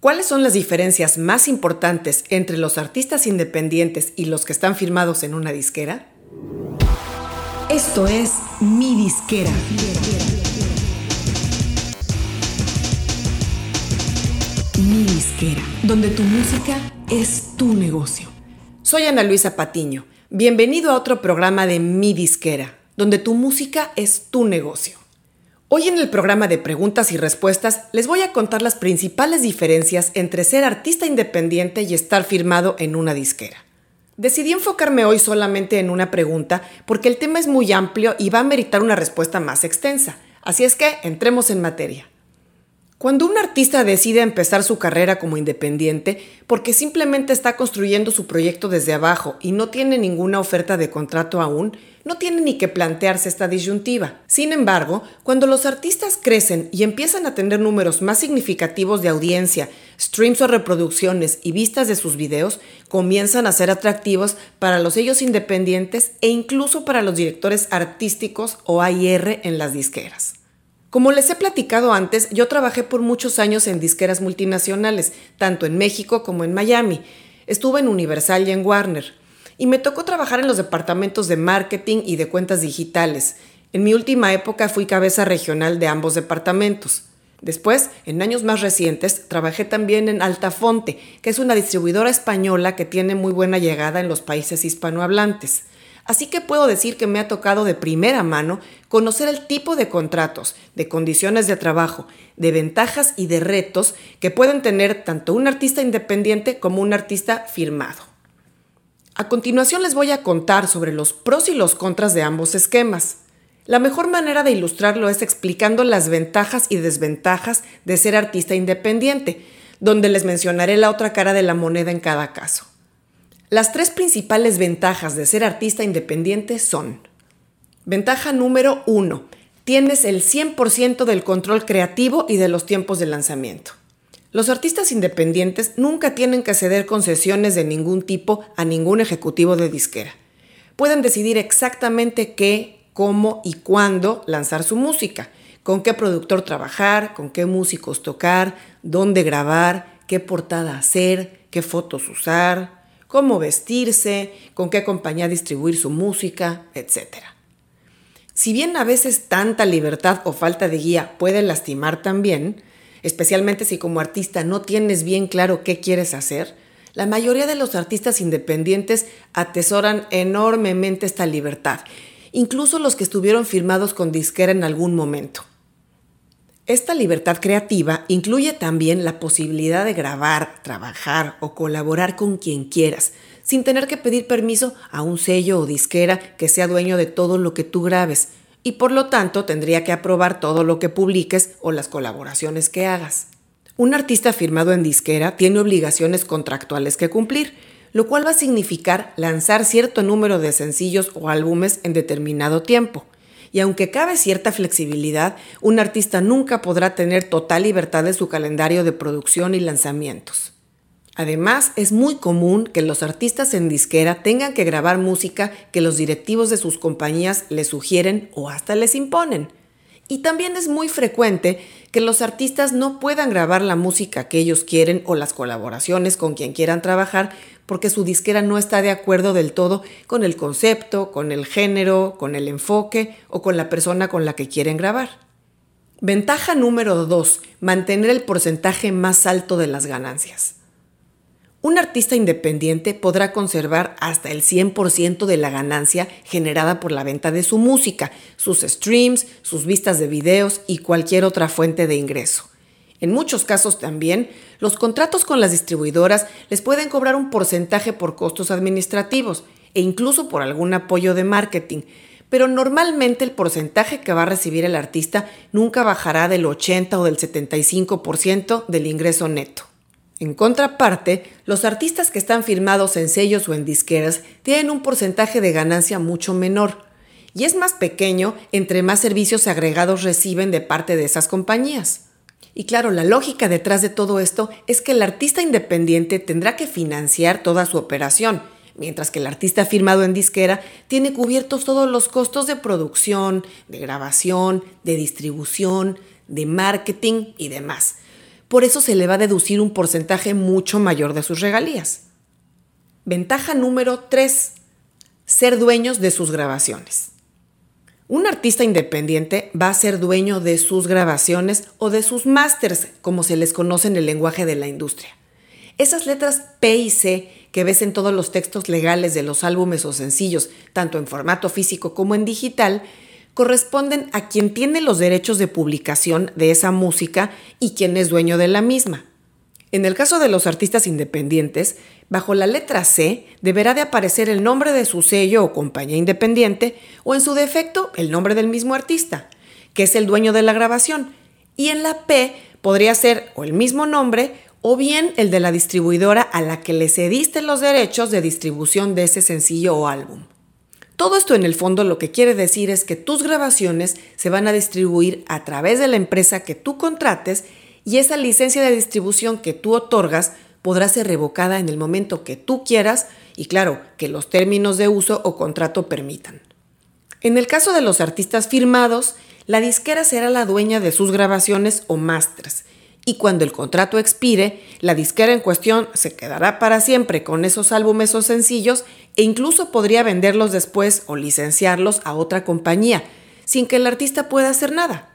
¿Cuáles son las diferencias más importantes entre los artistas independientes y los que están firmados en una disquera? Esto es Mi Disquera. Mi Disquera, donde tu música es tu negocio. Soy Ana Luisa Patiño. Bienvenido a otro programa de Mi Disquera, donde tu música es tu negocio. Hoy en el programa de preguntas y respuestas les voy a contar las principales diferencias entre ser artista independiente y estar firmado en una disquera. Decidí enfocarme hoy solamente en una pregunta porque el tema es muy amplio y va a meritar una respuesta más extensa. Así es que entremos en materia. Cuando un artista decide empezar su carrera como independiente porque simplemente está construyendo su proyecto desde abajo y no tiene ninguna oferta de contrato aún, no tiene ni que plantearse esta disyuntiva. Sin embargo, cuando los artistas crecen y empiezan a tener números más significativos de audiencia, streams o reproducciones y vistas de sus videos, comienzan a ser atractivos para los sellos independientes e incluso para los directores artísticos o AIR en las disqueras. Como les he platicado antes, yo trabajé por muchos años en disqueras multinacionales, tanto en México como en Miami. Estuve en Universal y en Warner y me tocó trabajar en los departamentos de marketing y de cuentas digitales. En mi última época fui cabeza regional de ambos departamentos. Después, en años más recientes, trabajé también en Altafonte, que es una distribuidora española que tiene muy buena llegada en los países hispanohablantes. Así que puedo decir que me ha tocado de primera mano conocer el tipo de contratos, de condiciones de trabajo, de ventajas y de retos que pueden tener tanto un artista independiente como un artista firmado. A continuación les voy a contar sobre los pros y los contras de ambos esquemas. La mejor manera de ilustrarlo es explicando las ventajas y desventajas de ser artista independiente, donde les mencionaré la otra cara de la moneda en cada caso. Las tres principales ventajas de ser artista independiente son Ventaja número 1. Tienes el 100% del control creativo y de los tiempos de lanzamiento. Los artistas independientes nunca tienen que ceder concesiones de ningún tipo a ningún ejecutivo de disquera. Pueden decidir exactamente qué, cómo y cuándo lanzar su música, con qué productor trabajar, con qué músicos tocar, dónde grabar, qué portada hacer, qué fotos usar, cómo vestirse, con qué compañía distribuir su música, etc. Si bien a veces tanta libertad o falta de guía puede lastimar también, especialmente si como artista no tienes bien claro qué quieres hacer, la mayoría de los artistas independientes atesoran enormemente esta libertad, incluso los que estuvieron firmados con disquera en algún momento. Esta libertad creativa incluye también la posibilidad de grabar, trabajar o colaborar con quien quieras, sin tener que pedir permiso a un sello o disquera que sea dueño de todo lo que tú grabes, y por lo tanto tendría que aprobar todo lo que publiques o las colaboraciones que hagas. Un artista firmado en disquera tiene obligaciones contractuales que cumplir, lo cual va a significar lanzar cierto número de sencillos o álbumes en determinado tiempo. Y aunque cabe cierta flexibilidad, un artista nunca podrá tener total libertad de su calendario de producción y lanzamientos. Además, es muy común que los artistas en disquera tengan que grabar música que los directivos de sus compañías les sugieren o hasta les imponen. Y también es muy frecuente que los artistas no puedan grabar la música que ellos quieren o las colaboraciones con quien quieran trabajar porque su disquera no está de acuerdo del todo con el concepto, con el género, con el enfoque o con la persona con la que quieren grabar. Ventaja número 2. Mantener el porcentaje más alto de las ganancias. Un artista independiente podrá conservar hasta el 100% de la ganancia generada por la venta de su música, sus streams, sus vistas de videos y cualquier otra fuente de ingreso. En muchos casos también, los contratos con las distribuidoras les pueden cobrar un porcentaje por costos administrativos e incluso por algún apoyo de marketing, pero normalmente el porcentaje que va a recibir el artista nunca bajará del 80 o del 75% del ingreso neto. En contraparte, los artistas que están firmados en sellos o en disqueras tienen un porcentaje de ganancia mucho menor y es más pequeño entre más servicios agregados reciben de parte de esas compañías. Y claro, la lógica detrás de todo esto es que el artista independiente tendrá que financiar toda su operación, mientras que el artista firmado en disquera tiene cubiertos todos los costos de producción, de grabación, de distribución, de marketing y demás por eso se le va a deducir un porcentaje mucho mayor de sus regalías. Ventaja número 3. Ser dueños de sus grabaciones. Un artista independiente va a ser dueño de sus grabaciones o de sus masters, como se les conoce en el lenguaje de la industria. Esas letras P y C que ves en todos los textos legales de los álbumes o sencillos, tanto en formato físico como en digital, corresponden a quien tiene los derechos de publicación de esa música y quien es dueño de la misma. En el caso de los artistas independientes, bajo la letra C deberá de aparecer el nombre de su sello o compañía independiente o en su defecto el nombre del mismo artista, que es el dueño de la grabación, y en la P podría ser o el mismo nombre o bien el de la distribuidora a la que le cediste los derechos de distribución de ese sencillo o álbum. Todo esto en el fondo lo que quiere decir es que tus grabaciones se van a distribuir a través de la empresa que tú contrates y esa licencia de distribución que tú otorgas podrá ser revocada en el momento que tú quieras y claro, que los términos de uso o contrato permitan. En el caso de los artistas firmados, la disquera será la dueña de sus grabaciones o masters y cuando el contrato expire, la disquera en cuestión se quedará para siempre con esos álbumes o sencillos e incluso podría venderlos después o licenciarlos a otra compañía, sin que el artista pueda hacer nada.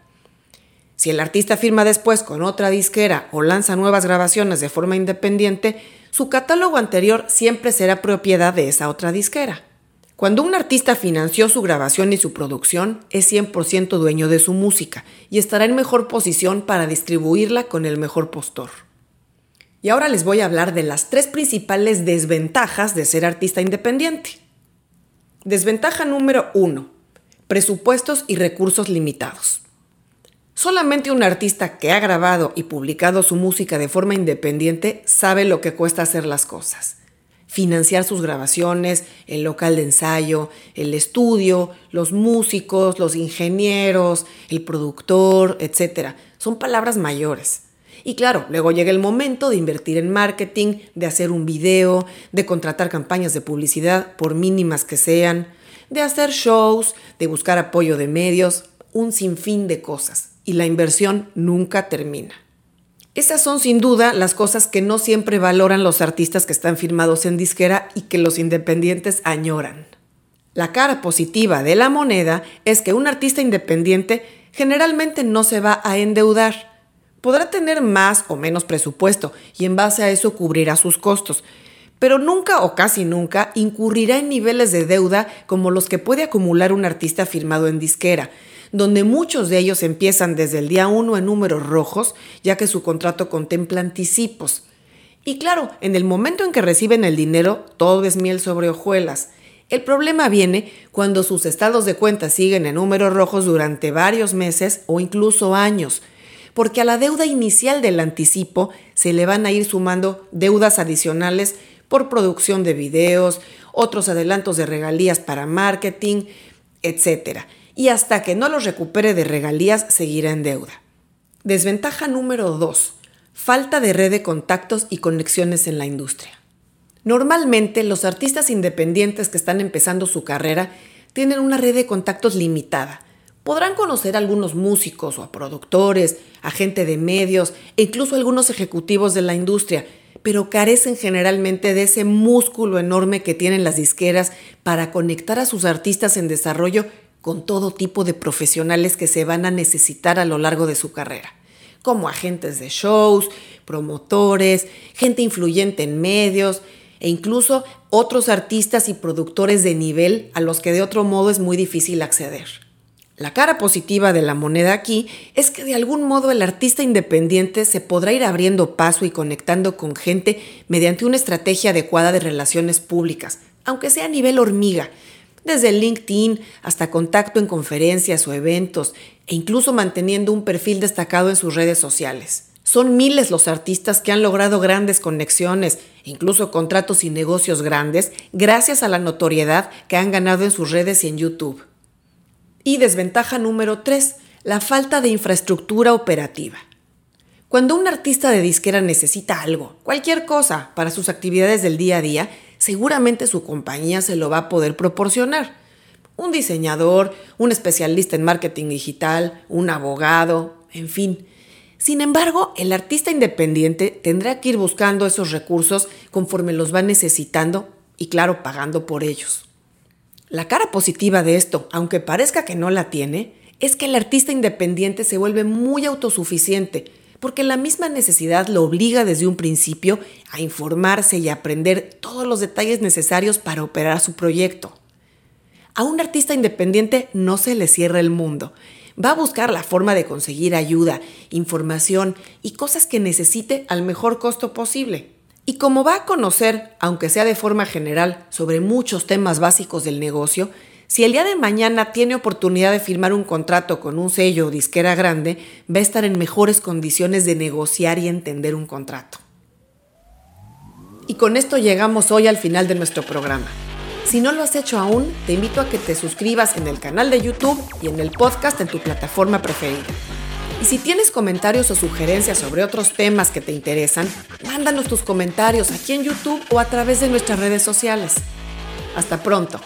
Si el artista firma después con otra disquera o lanza nuevas grabaciones de forma independiente, su catálogo anterior siempre será propiedad de esa otra disquera. Cuando un artista financió su grabación y su producción, es 100% dueño de su música y estará en mejor posición para distribuirla con el mejor postor. Y ahora les voy a hablar de las tres principales desventajas de ser artista independiente. Desventaja número 1. Presupuestos y recursos limitados. Solamente un artista que ha grabado y publicado su música de forma independiente sabe lo que cuesta hacer las cosas financiar sus grabaciones, el local de ensayo, el estudio, los músicos, los ingenieros, el productor, etc. Son palabras mayores. Y claro, luego llega el momento de invertir en marketing, de hacer un video, de contratar campañas de publicidad, por mínimas que sean, de hacer shows, de buscar apoyo de medios, un sinfín de cosas. Y la inversión nunca termina. Esas son sin duda las cosas que no siempre valoran los artistas que están firmados en disquera y que los independientes añoran. La cara positiva de la moneda es que un artista independiente generalmente no se va a endeudar. Podrá tener más o menos presupuesto y en base a eso cubrirá sus costos, pero nunca o casi nunca incurrirá en niveles de deuda como los que puede acumular un artista firmado en disquera, donde muchos de ellos empiezan desde el día 1 en números rojos, ya que su contrato contempla anticipos. Y claro, en el momento en que reciben el dinero, todo es miel sobre hojuelas. El problema viene cuando sus estados de cuenta siguen en números rojos durante varios meses o incluso años, porque a la deuda inicial del anticipo se le van a ir sumando deudas adicionales por producción de videos, otros adelantos de regalías para marketing, etc y hasta que no los recupere de regalías seguirá en deuda. Desventaja número 2. Falta de red de contactos y conexiones en la industria. Normalmente los artistas independientes que están empezando su carrera tienen una red de contactos limitada. Podrán conocer a algunos músicos o a productores, a gente de medios e incluso algunos ejecutivos de la industria, pero carecen generalmente de ese músculo enorme que tienen las disqueras para conectar a sus artistas en desarrollo con todo tipo de profesionales que se van a necesitar a lo largo de su carrera, como agentes de shows, promotores, gente influyente en medios e incluso otros artistas y productores de nivel a los que de otro modo es muy difícil acceder. La cara positiva de la moneda aquí es que de algún modo el artista independiente se podrá ir abriendo paso y conectando con gente mediante una estrategia adecuada de relaciones públicas, aunque sea a nivel hormiga, desde LinkedIn hasta contacto en conferencias o eventos e incluso manteniendo un perfil destacado en sus redes sociales. Son miles los artistas que han logrado grandes conexiones, incluso contratos y negocios grandes, gracias a la notoriedad que han ganado en sus redes y en YouTube. Y desventaja número 3, la falta de infraestructura operativa. Cuando un artista de disquera necesita algo, cualquier cosa, para sus actividades del día a día, seguramente su compañía se lo va a poder proporcionar. Un diseñador, un especialista en marketing digital, un abogado, en fin. Sin embargo, el artista independiente tendrá que ir buscando esos recursos conforme los va necesitando y claro, pagando por ellos. La cara positiva de esto, aunque parezca que no la tiene, es que el artista independiente se vuelve muy autosuficiente, porque la misma necesidad lo obliga desde un principio a informarse y aprender todos los detalles necesarios para operar su proyecto. A un artista independiente no se le cierra el mundo. Va a buscar la forma de conseguir ayuda, información y cosas que necesite al mejor costo posible. Y como va a conocer, aunque sea de forma general, sobre muchos temas básicos del negocio, si el día de mañana tiene oportunidad de firmar un contrato con un sello o disquera grande, va a estar en mejores condiciones de negociar y entender un contrato. Y con esto llegamos hoy al final de nuestro programa. Si no lo has hecho aún, te invito a que te suscribas en el canal de YouTube y en el podcast en tu plataforma preferida. Y si tienes comentarios o sugerencias sobre otros temas que te interesan, mándanos tus comentarios aquí en YouTube o a través de nuestras redes sociales. Hasta pronto.